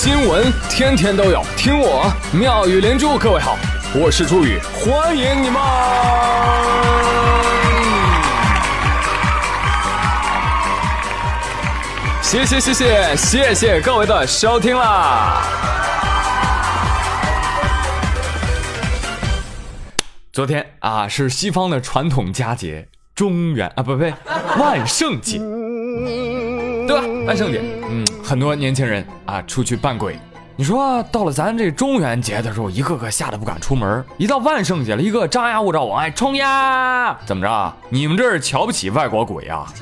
新闻天天都有，听我妙语连珠。各位好，我是朱宇，欢迎你们！谢谢谢谢谢谢各位的收听啦！昨天啊是西方的传统佳节中元啊不不万圣节，对吧？万圣节，很多年轻人啊出去扮鬼。你说到了咱这中元节的时候，一个个吓得不敢出门；一到万圣节了，一个张牙舞爪往外冲呀！怎么着？你们这是瞧不起外国鬼啊？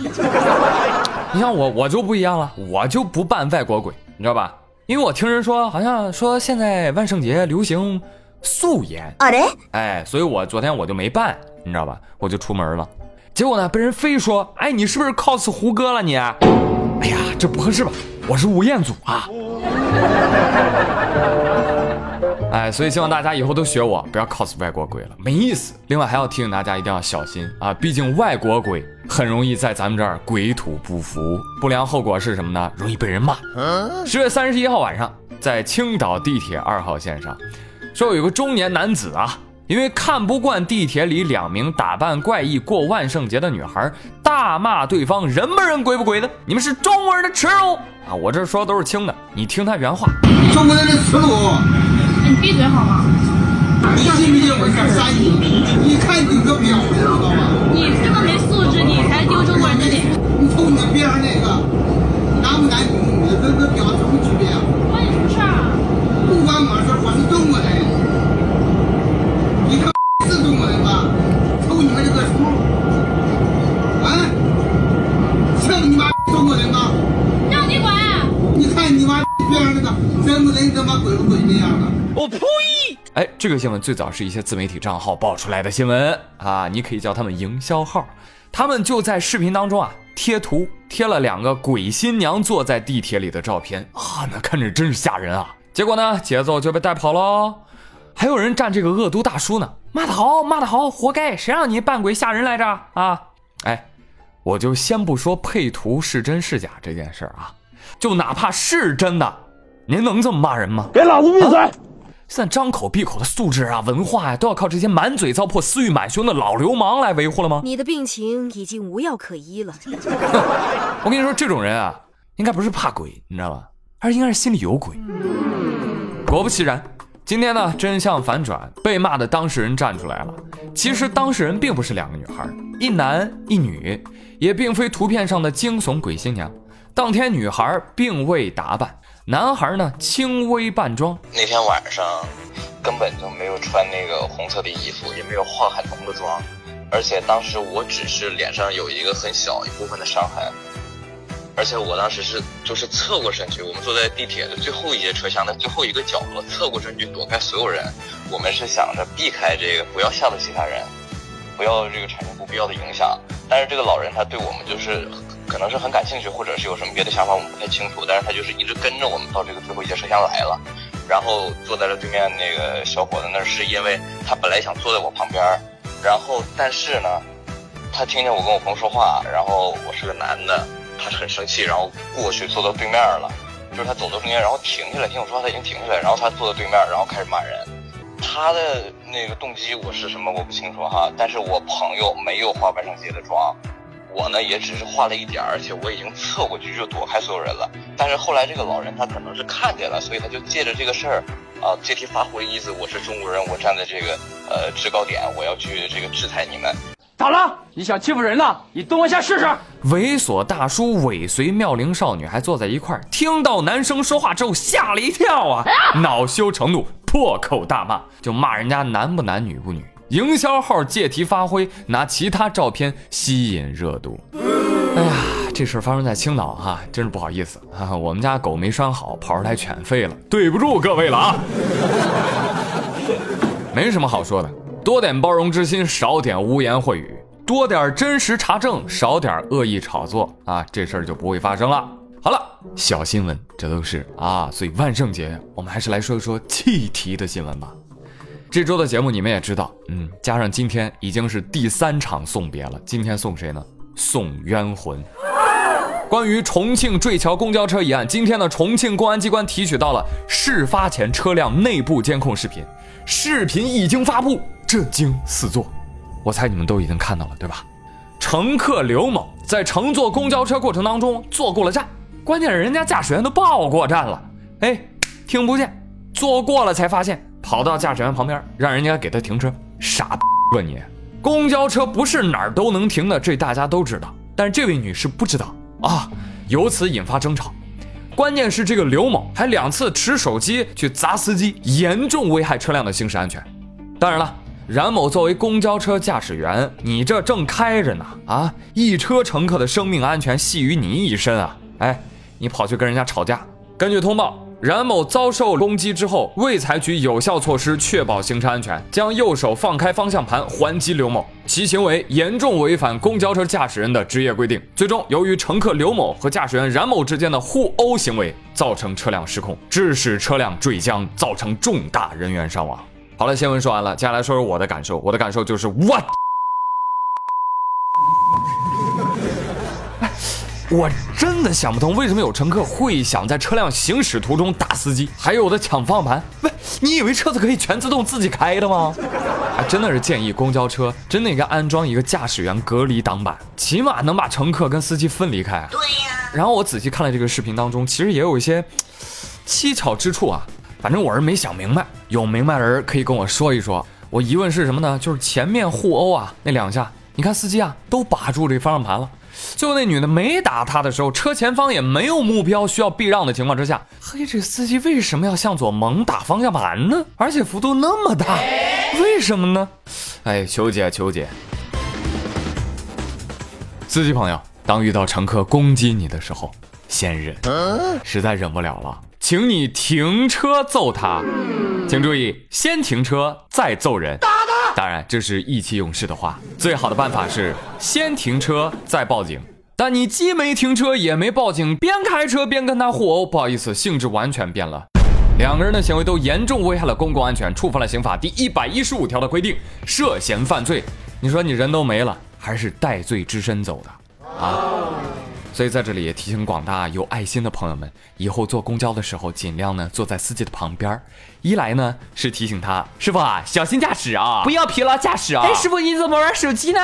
你像我，我就不一样了，我就不扮外国鬼，你知道吧？因为我听人说，好像说现在万圣节流行素颜，哎，所以我昨天我就没扮，你知道吧？我就出门了，结果呢，被人非说，哎，你是不是 cos 胡歌了你？哎呀，这不合适吧？我是吴彦祖啊！哎，所以希望大家以后都学我，不要 cos 外国鬼了，没意思。另外还要提醒大家一定要小心啊，毕竟外国鬼很容易在咱们这儿鬼土不服，不良后果是什么呢？容易被人骂。十月三十一号晚上，在青岛地铁二号线上，说有个中年男子啊。因为看不惯地铁里两名打扮怪异过万圣节的女孩，大骂对方人不人鬼不鬼的，你们是中国人的耻辱啊！我这说的都是轻的，你听他原话。中国人的耻辱！你闭嘴好吗？你信不信我下杀你？你看你个婊子，知道吗？你这个没鬼不鬼那样的？我呸！哎，这个新闻最早是一些自媒体账号爆出来的新闻啊，你可以叫他们营销号。他们就在视频当中啊贴图，贴了两个鬼新娘坐在地铁里的照片啊，那看着真是吓人啊。结果呢，节奏就被带跑喽。还有人站这个恶毒大叔呢，骂得好，骂得好，活该！谁让你扮鬼吓人来着啊？哎，我就先不说配图是真是假这件事儿啊，就哪怕是真的，您能这么骂人吗？给老子闭嘴！现在张口闭口的素质啊、文化呀，都要靠这些满嘴糟粕、私欲满胸的老流氓来维护了吗？你的病情已经无药可医了。我跟你说，这种人啊，应该不是怕鬼，你知道吧？而应该是心里有鬼。果不其然。今天呢，真相反转，被骂的当事人站出来了。其实当事人并不是两个女孩，一男一女，也并非图片上的惊悚鬼新娘。当天女孩并未打扮，男孩呢轻微扮装。那天晚上根本就没有穿那个红色的衣服，也没有化很浓的妆，而且当时我只是脸上有一个很小一部分的伤痕。而且我当时是就是侧过身去，我们坐在地铁的最后一节车厢的最后一个角落，侧过身去躲开所有人。我们是想着避开这个，不要吓到其他人，不要这个产生不必要的影响。但是这个老人他对我们就是可能是很感兴趣，或者是有什么别的想法，我们不太清楚。但是他就是一直跟着我们到这个最后一节车厢来了，然后坐在了对面那个小伙子那儿，是因为他本来想坐在我旁边，然后但是呢，他听见我跟我朋友说话，然后我是个男的。他是很生气，然后过去坐到对面了，就是他走到中间，然后停下来，听我说话，他已经停下来，然后他坐到对面，然后开始骂人。他的那个动机我是什么我不清楚哈，但是我朋友没有化万圣节的妆，我呢也只是画了一点，而且我已经侧过去就躲开所有人了。但是后来这个老人他可能是看见了，所以他就借着这个事儿啊借题发挥，意思我是中国人，我站在这个呃制高点，我要去这个制裁你们。咋了？你想欺负人了？你动一下试试。猥琐大叔尾随妙龄少女还坐在一块儿，听到男生说话之后吓了一跳啊，恼羞成怒，破口大骂，就骂人家男不男女不女。营销号借题发挥，拿其他照片吸引热度。哎呀，这事儿发生在青岛哈，真是不好意思啊，我们家狗没拴好，跑出来犬吠了，对不住各位了啊。没什么好说的。多点包容之心，少点污言秽语；多点真实查证，少点恶意炒作啊，这事儿就不会发生了。好了，小新闻，这都是啊，所以万圣节我们还是来说一说气题的新闻吧。这周的节目你们也知道，嗯，加上今天已经是第三场送别了。今天送谁呢？送冤魂。关于重庆坠桥公交车一案，今天呢重庆公安机关提取到了事发前车辆内部监控视频，视频一经发布，震惊四座。我猜你们都已经看到了，对吧？乘客刘某在乘坐公交车过程当中坐过了站，关键是人家驾驶员都报过站了，哎，听不见，坐过了才发现，跑到驾驶员旁边让人家给他停车，傻吧你！公交车不是哪儿都能停的，这大家都知道，但是这位女士不知道。啊，由此引发争吵。关键是这个刘某还两次持手机去砸司机，严重危害车辆的行驶安全。当然了，冉某作为公交车驾驶员，你这正开着呢，啊，一车乘客的生命安全系于你一身啊！哎，你跑去跟人家吵架。根据通报。冉某遭受攻击之后，未采取有效措施确保行车安全，将右手放开方向盘还击刘某，其行为严重违反公交车驾驶人的职业规定。最终，由于乘客刘某和驾驶员冉某之间的互殴行为，造成车辆失控，致使车辆坠江，造成重大人员伤亡。好了，新闻说完了，接下来说说我的感受。我的感受就是我。我真的想不通，为什么有乘客会想在车辆行驶途中打司机，还有的抢方向盘？喂，你以为车子可以全自动自己开的吗？还真的是建议公交车真的应该安装一个驾驶员隔离挡板，起码能把乘客跟司机分离开。对呀。然后我仔细看了这个视频当中，其实也有一些蹊跷之处啊。反正我是没想明白，有明白的人可以跟我说一说。我疑问是什么呢？就是前面互殴啊那两下，你看司机啊都把住这方向盘了。最后那女的没打他的时候，车前方也没有目标需要避让的情况之下，嘿，这司机为什么要向左猛打方向盘呢？而且幅度那么大，为什么呢？哎，求解求解！司机朋友，当遇到乘客攻击你的时候，先忍，实在忍不了了，请你停车揍他。请注意，先停车再揍人。当然，这是意气用事的话。最好的办法是先停车再报警。但你既没停车也没报警，边开车边跟他互殴，不好意思，性质完全变了。两个人的行为都严重危害了公共安全，触犯了刑法第一百一十五条的规定，涉嫌犯罪。你说你人都没了，还是带罪之身走的啊？所以在这里也提醒广大有爱心的朋友们，以后坐公交的时候，尽量呢坐在司机的旁边一来呢是提醒他，师傅啊，小心驾驶啊，不要疲劳驾驶啊。哎，师傅你怎么玩手机呢？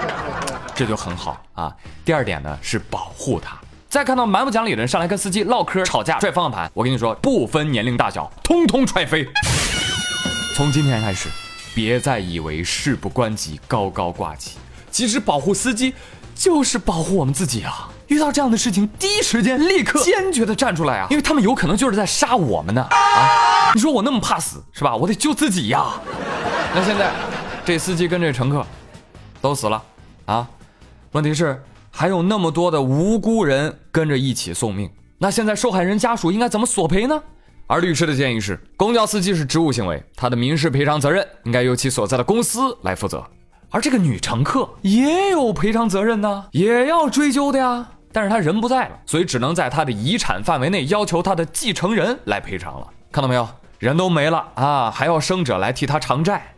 这就很好啊。第二点呢是保护他。再看到蛮不讲理的人上来跟司机唠嗑、吵架、拽方向盘，我跟你说，不分年龄大小，通通踹飞。从今天开始，别再以为事不关己高高挂起，其实保护司机。就是保护我们自己啊！遇到这样的事情，第一时间立刻坚决的站出来啊！因为他们有可能就是在杀我们呢啊！你说我那么怕死是吧？我得救自己呀！那现在这司机跟这乘客都死了啊！问题是还有那么多的无辜人跟着一起送命，那现在受害人家属应该怎么索赔呢？而律师的建议是，公交司机是职务行为，他的民事赔偿责任应该由其所在的公司来负责。而这个女乘客也有赔偿责任呢，也要追究的呀。但是她人不在了，所以只能在她的遗产范围内要求她的继承人来赔偿了。看到没有，人都没了啊，还要生者来替她偿债。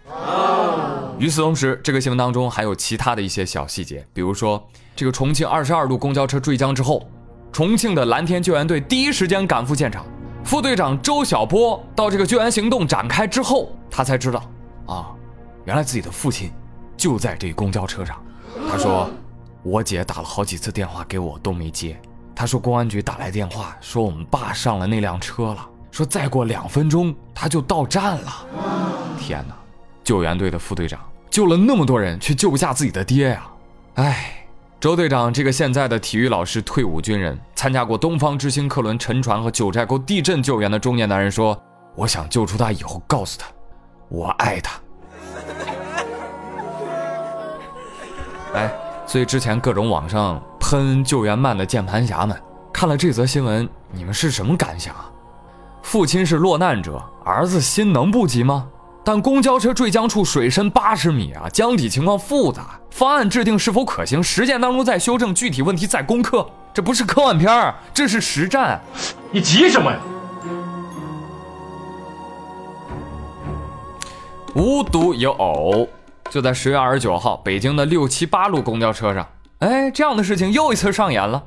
与此同时，这个新闻当中还有其他的一些小细节，比如说这个重庆二十二路公交车坠江之后，重庆的蓝天救援队第一时间赶赴现场，副队长周小波到这个救援行动展开之后，他才知道，啊，原来自己的父亲。就在这公交车上，他说：“我姐打了好几次电话给我都没接。他说公安局打来电话说我们爸上了那辆车了，说再过两分钟他就到站了。天哪！救援队的副队长救了那么多人，却救不下自己的爹呀！哎，周队长这个现在的体育老师、退伍军人，参加过东方之星客轮沉船和九寨沟地震救援的中年男人说：我想救出他以后，告诉他，我爱他。”哎，所以之前各种网上喷救援慢的键盘侠们，看了这则新闻，你们是什么感想啊？父亲是落难者，儿子心能不急吗？但公交车坠江处水深八十米啊，江底情况复杂，方案制定是否可行？实践当中再修正，具体问题再攻克，这不是科幻片儿，这是实战。你急什么呀？无独有偶。就在十月二十九号，北京的六七八路公交车上，哎，这样的事情又一次上演了。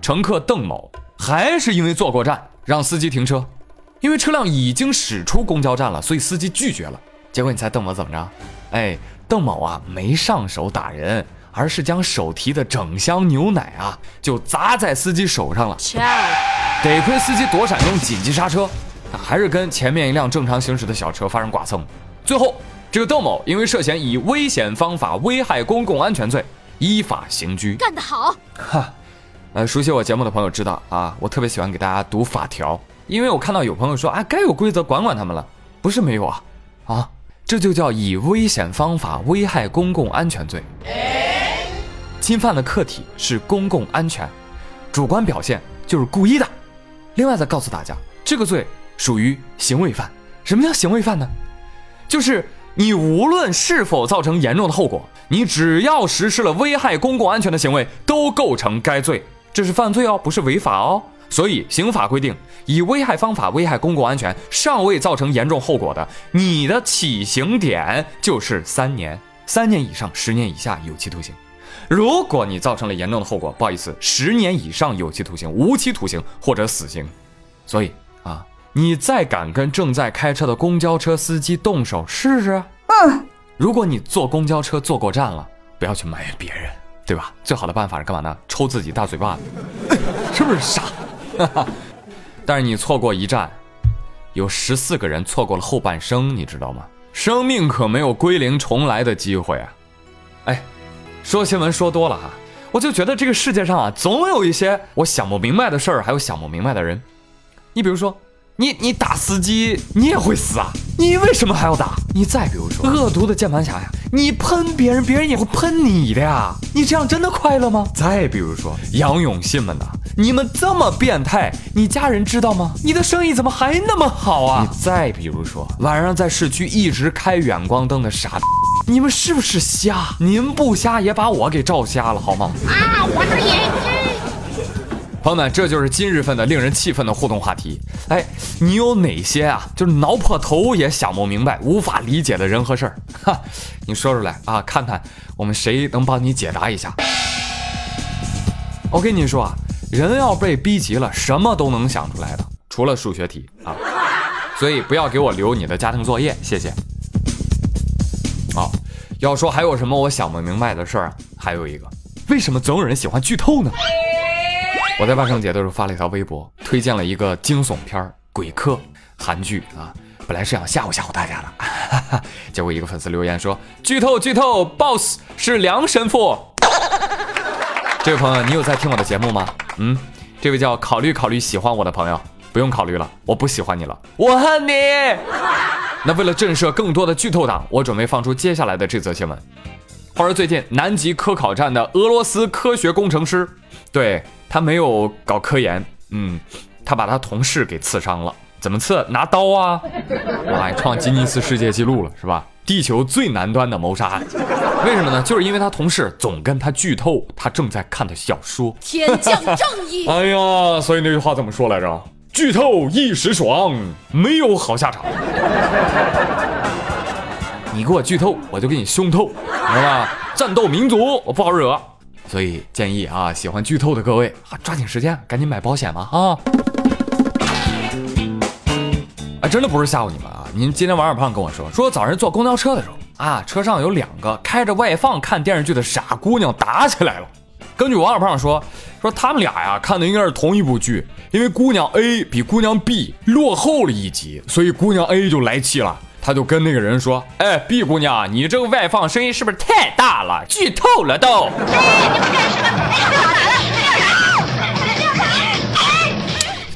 乘客邓某还是因为坐过站让司机停车，因为车辆已经驶出公交站了，所以司机拒绝了。结果你猜邓某怎么着？哎，邓某啊没上手打人，而是将手提的整箱牛奶啊就砸在司机手上了。得亏司机躲闪中紧急刹车，还是跟前面一辆正常行驶的小车发生剐蹭。最后，这个邓某因为涉嫌以危险方法危害公共安全罪，依法刑拘。干得好！哈，呃，熟悉我节目的朋友知道啊，我特别喜欢给大家读法条，因为我看到有朋友说，啊，该有规则管管他们了，不是没有啊，啊，这就叫以危险方法危害公共安全罪，侵犯的客体是公共安全，主观表现就是故意的。另外再告诉大家，这个罪属于行为犯。什么叫行为犯呢？就是你无论是否造成严重的后果，你只要实施了危害公共安全的行为，都构成该罪。这是犯罪哦，不是违法哦。所以刑法规定，以危害方法危害公共安全尚未造成严重后果的，你的起刑点就是三年，三年以上十年以下有期徒刑。如果你造成了严重的后果，不好意思，十年以上有期徒刑、无期徒刑或者死刑。所以啊，你再敢跟正在开车的公交车司机动手试试？嗯，如果你坐公交车坐过站了，不要去埋怨别人，对吧？最好的办法是干嘛呢？抽自己大嘴巴子，是不是傻？但是你错过一站，有十四个人错过了后半生，你知道吗？生命可没有归零重来的机会啊！哎。说新闻说多了哈，我就觉得这个世界上啊，总有一些我想不明白的事儿，还有想不明白的人。你比如说，你你打司机，你也会死啊？你为什么还要打？你再比如说，恶毒的键盘侠呀，你喷别人，别人也会喷你的呀。你这样真的快乐吗？再比如说，杨永信们呐，你们这么变态，你家人知道吗？你的生意怎么还那么好啊？你再比如说，晚上在市区一直开远光灯的傻。你们是不是瞎？您不瞎也把我给照瞎了，好吗？啊，我的眼睛！朋友们，这就是今日份的令人气愤的互动话题。哎，你有哪些啊？就是挠破头也想不明白、无法理解的人和事儿？哈，你说出来啊，看看我们谁能帮你解答一下。我跟你说啊，人要被逼急了，什么都能想出来的，除了数学题啊。所以不要给我留你的家庭作业，谢谢。啊，要说还有什么我想不明白的事儿，还有一个，为什么总有人喜欢剧透呢？我在万圣节的时候发了一条微博，推荐了一个惊悚片《鬼客》韩剧啊，本来是想吓唬吓唬大家的，结果一个粉丝留言说剧透剧透，BOSS 是梁神父。这位朋友，你有在听我的节目吗？嗯，这位叫考虑考虑喜欢我的朋友，不用考虑了，我不喜欢你了，我恨你。那为了震慑更多的剧透党，我准备放出接下来的这则新闻。话说最近南极科考站的俄罗斯科学工程师，对他没有搞科研，嗯，他把他同事给刺伤了。怎么刺？拿刀啊！哇，创吉尼斯世界纪录了，是吧？地球最南端的谋杀案。为什么呢？就是因为他同事总跟他剧透他正在看的小说。天降正义！哎呀，所以那句话怎么说来着？剧透一时爽，没有好下场。你给我剧透，我就给你凶透，明白吧？战斗民族，我不好惹。所以建议啊，喜欢剧透的各位啊，抓紧时间，赶紧买保险吧啊！啊，真的不是吓唬你们啊！您今天王二胖跟我说，说早上坐公交车的时候啊，车上有两个开着外放看电视剧的傻姑娘打起来了。根据王二胖说，说他们俩呀看的应该是同一部剧，因为姑娘 A 比姑娘 B 落后了一集，所以姑娘 A 就来气了，他就跟那个人说：“哎，B 姑娘，你这个外放声音是不是太大了？剧透了都！”，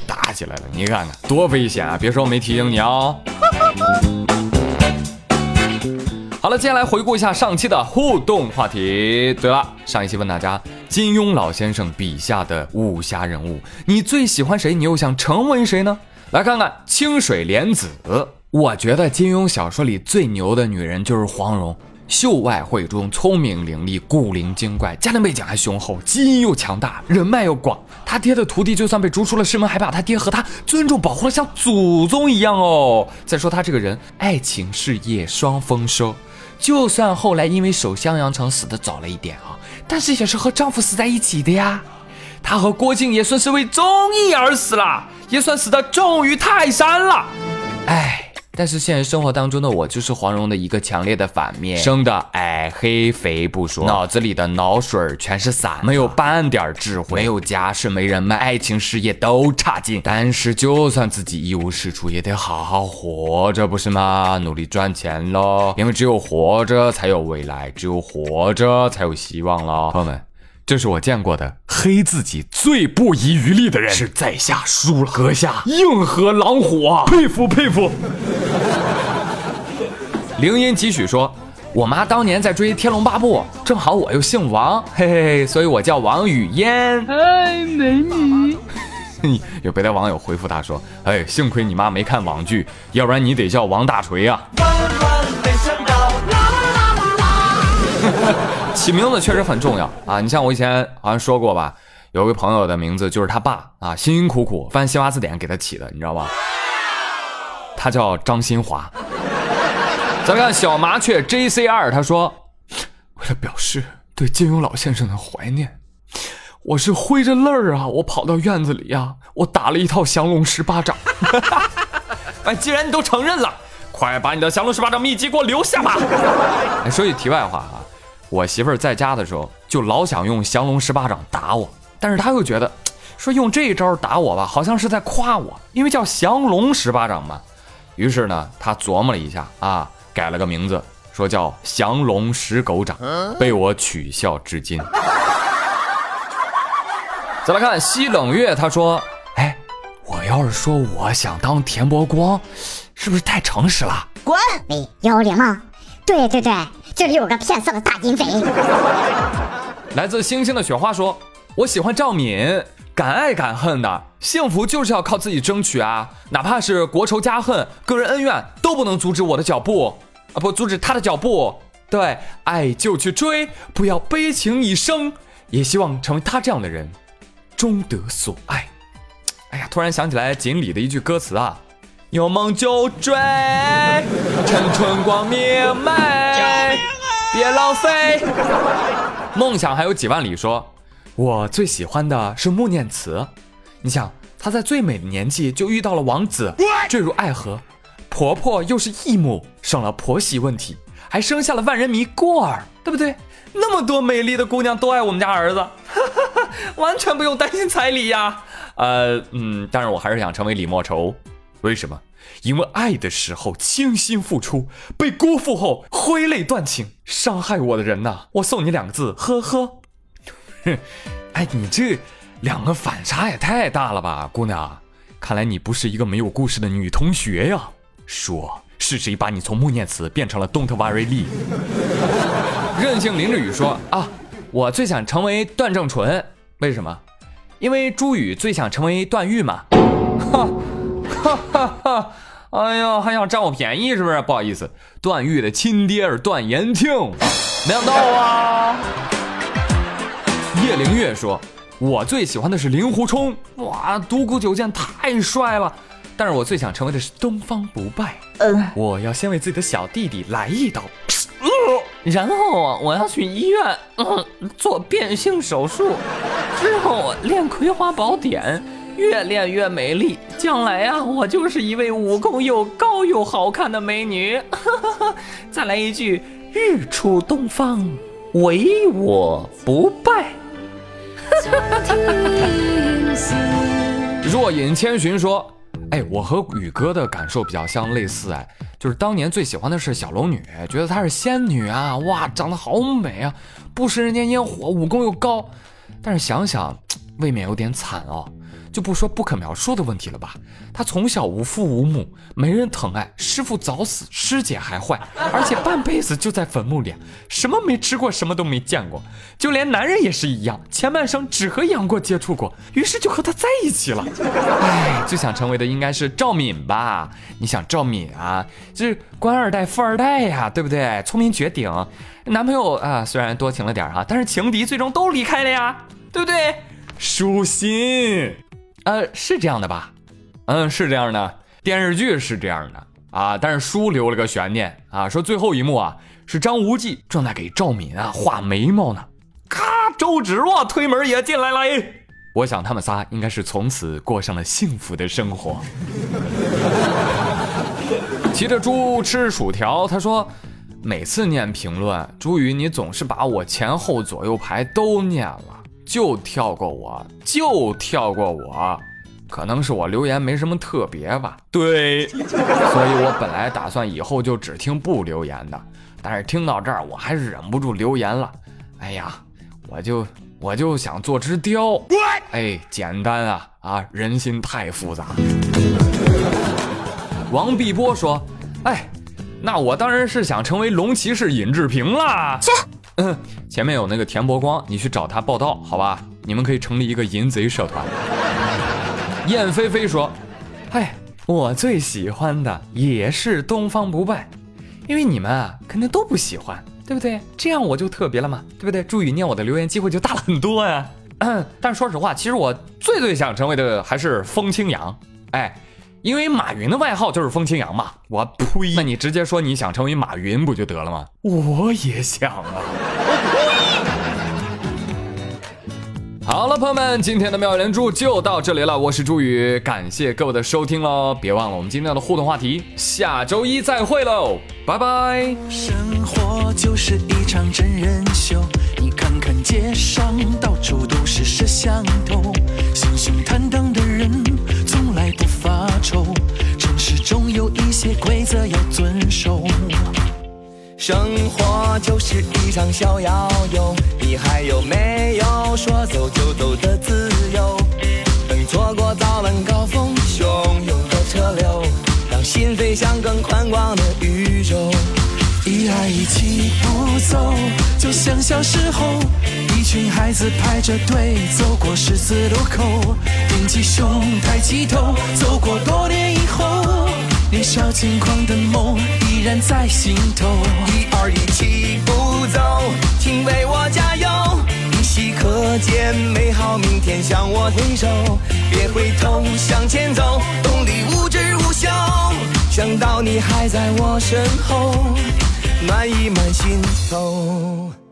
打起来了，你看看多危险啊！别说我没提醒你啊。好了，接下来回顾一下上期的互动话题。对了，上一期问大家，金庸老先生笔下的武侠人物，你最喜欢谁？你又想成为谁呢？来看看清水莲子。我觉得金庸小说里最牛的女人就是黄蓉，秀外慧中，聪明伶俐，古灵精怪，家庭背景还雄厚，基因又强大，人脉又广。他爹的徒弟就算被逐出了师门，还把他爹和他尊重保护了，像祖宗一样哦。再说他这个人，爱情事业双丰收。就算后来因为守襄阳城死的早了一点啊，但是也是和丈夫死在一起的呀。他和郭靖也算是为忠义而死了，也算死的重于泰山了。哎，但是现实生活当中的我就是黄蓉的一个强烈的反面，生的矮黑肥不说，脑子里的脑水儿全是散，没有半点智慧，没有家世，没人脉，爱情事业都差劲。但是就算自己一无是处，也得好好活着，不是吗？努力赚钱喽，因为只有活着才有未来，只有活着才有希望喽。朋友们。这是我见过的黑自己最不遗余力的人，是在下输了，阁下。硬核狼虎啊，佩服佩服。灵音几许说，我妈当年在追《天龙八部》，正好我又姓王，嘿嘿嘿，所以我叫王语嫣。哎，美女，有别的网友回复他说，哎，幸亏你妈没看网剧，要不然你得叫王大锤呀、起名字确实很重要啊！你像我以前好像说过吧，有个朋友的名字就是他爸啊，辛辛苦苦翻新华字典给他起的，你知道吧？他叫张新华。咱们看小麻雀 J C 二，他说，为了表示对金庸老先生的怀念，我是挥着泪儿啊，我跑到院子里呀、我打了一套降龙十八掌。哎，既然你都承认了，快把你的降龙十八掌秘籍给我留下吧。哎，说句题外话啊，我媳妇儿在家的时候就老想用降龙十八掌打我，但是她又觉得说用这一招打我吧，好像是在夸我，因为叫降龙十八掌嘛。于是呢，她琢磨了一下啊，改了个名字，说叫降龙十狗掌，被我取笑至今。再来看西冷月，他说：“哎，我要是说我想当田伯光，是不是太诚实了？”滚！你，有礼貌。对对对，这里有个骗色的大金贼。来自星星的雪花说：“我喜欢赵敏，敢爱敢恨的，幸福就是要靠自己争取啊！哪怕是国仇家恨、个人恩怨，都不能阻止我的脚步啊，不阻止他的脚步。对，爱就去追，不要悲情一生。也希望成为他这样的人，终得所爱。”哎呀，突然想起来锦鲤的一句歌词啊：“有梦就追，趁春光明媚，别浪费。”梦想还有几万里说，我最喜欢的是穆念慈。你想，她在最美的年纪就遇到了王子，坠入爱河，婆婆又是义母，省了婆媳问题，还生下了万人迷过儿，对不对？那么多美丽的姑娘都爱我们家儿子，完全不用担心彩礼呀。呃，嗯，但是我还是想成为李莫愁，为什么？因为爱的时候倾心付出，被辜负后挥泪断情，伤害我的人呐，我送你两个字，呵呵。哼，哎，你这两个反差也太大了吧，姑娘，看来你不是一个没有故事的女同学呀。说是谁把你从穆念慈变成了 Don't worry Lee？？任性林志宇说啊，我最想成为段正淳，为什么？因为朱宇最想成为段誉嘛。哈，哈哈哈！哎呦，还想占我便宜是不是？不好意思，段誉的亲爹是段延庆，没想到啊。叶灵月说：“我最喜欢的是令狐冲，哇，独孤九剑太帅了。但是我最想成为的是东方不败。嗯，我要先为自己的小弟弟来一刀，呃然后啊，我要去医院，嗯，做变性手术，之后啊练葵花宝典，越练越美丽。将来啊，我就是一位武功又高又好看的美女。再来一句：日出东方，唯我不败。若隐千寻说：“哎，我和宇哥的感受比较相类似，哎，就是当年最喜欢的是小龙女，觉得她是仙女啊，哇，长得好美啊，不食人间烟火，武功又高。但是想想，未免有点惨哦。就不说不可描述的问题了吧，他从小无父无母，没人疼爱，师傅早死，师姐还坏，而且半辈子就在坟墓里，什么没吃过，什么都没见过，就连男人也是一样，前半生只和杨过接触过，于是就和他在一起了。哎，最想成为的应该是赵敏吧？你想赵敏啊，就是官二代、富二代呀，对不对？聪明绝顶，男朋友啊虽然多情了点哈，但是情敌最终都离开了呀，对不对？舒心。呃，是这样的吧？嗯，是这样的，电视剧是这样的啊，但是书留了个悬念啊，说最后一幕啊是张无忌正在给赵敏啊画眉毛呢，咔，周芷若推门也进来了，我想他们仨应该是从此过上了幸福的生活。骑着猪吃薯条，他说。每次念评论，朱宇，你总是把我前后左右排都念了，就跳过我，就跳过我，可能是我留言没什么特别吧。对，所以我本来打算以后就只听不留言的，但是听到这儿，我还是忍不住留言了。哎呀，我就我就想做只雕，哎，简单啊啊，人心太复杂。王碧波说，哎。那我当然是想成为龙骑士尹志平啦！嗯，前面有那个田伯光，你去找他报道，好吧？你们可以成立一个淫贼社团。燕飞飞说：“哎，我最喜欢的也是东方不败，因为你们啊肯定都不喜欢，对不对？这样我就特别了嘛，对不对？祝宇念我的留言机会就大了很多呀。嗯，但说实话，其实我最最想成为的还是风清扬，哎。”因为马云的外号就是风清扬嘛，我呸！那你直接说你想成为马云不就得了吗？我也想啊。好了，朋友们，今天的妙连珠就到这里了，我是朱宇，感谢各位的收听喽，别忘了我们今天的互动话题，下周一再会喽，拜拜。生活就是一场真人秀，你看看街上到处都是摄像头，坦荡的人发。愁，城市中有一些规则要遵守。生活就是一场小摇游，你还有没有说走就走的自由？等错过早晚高峰汹涌的车流，让心飞向更宽广的宇宙。一爱一起不走，就像小时候，群孩子排着队走过十字路口，挺起胸，抬起头，走过多年以后，年少轻狂的梦依然在心头。一二一起不走，请为我加油，依稀可见美好明天向我挥手，别回头，向前走，动力无止无休，想到你还在我身后。暖意满心头。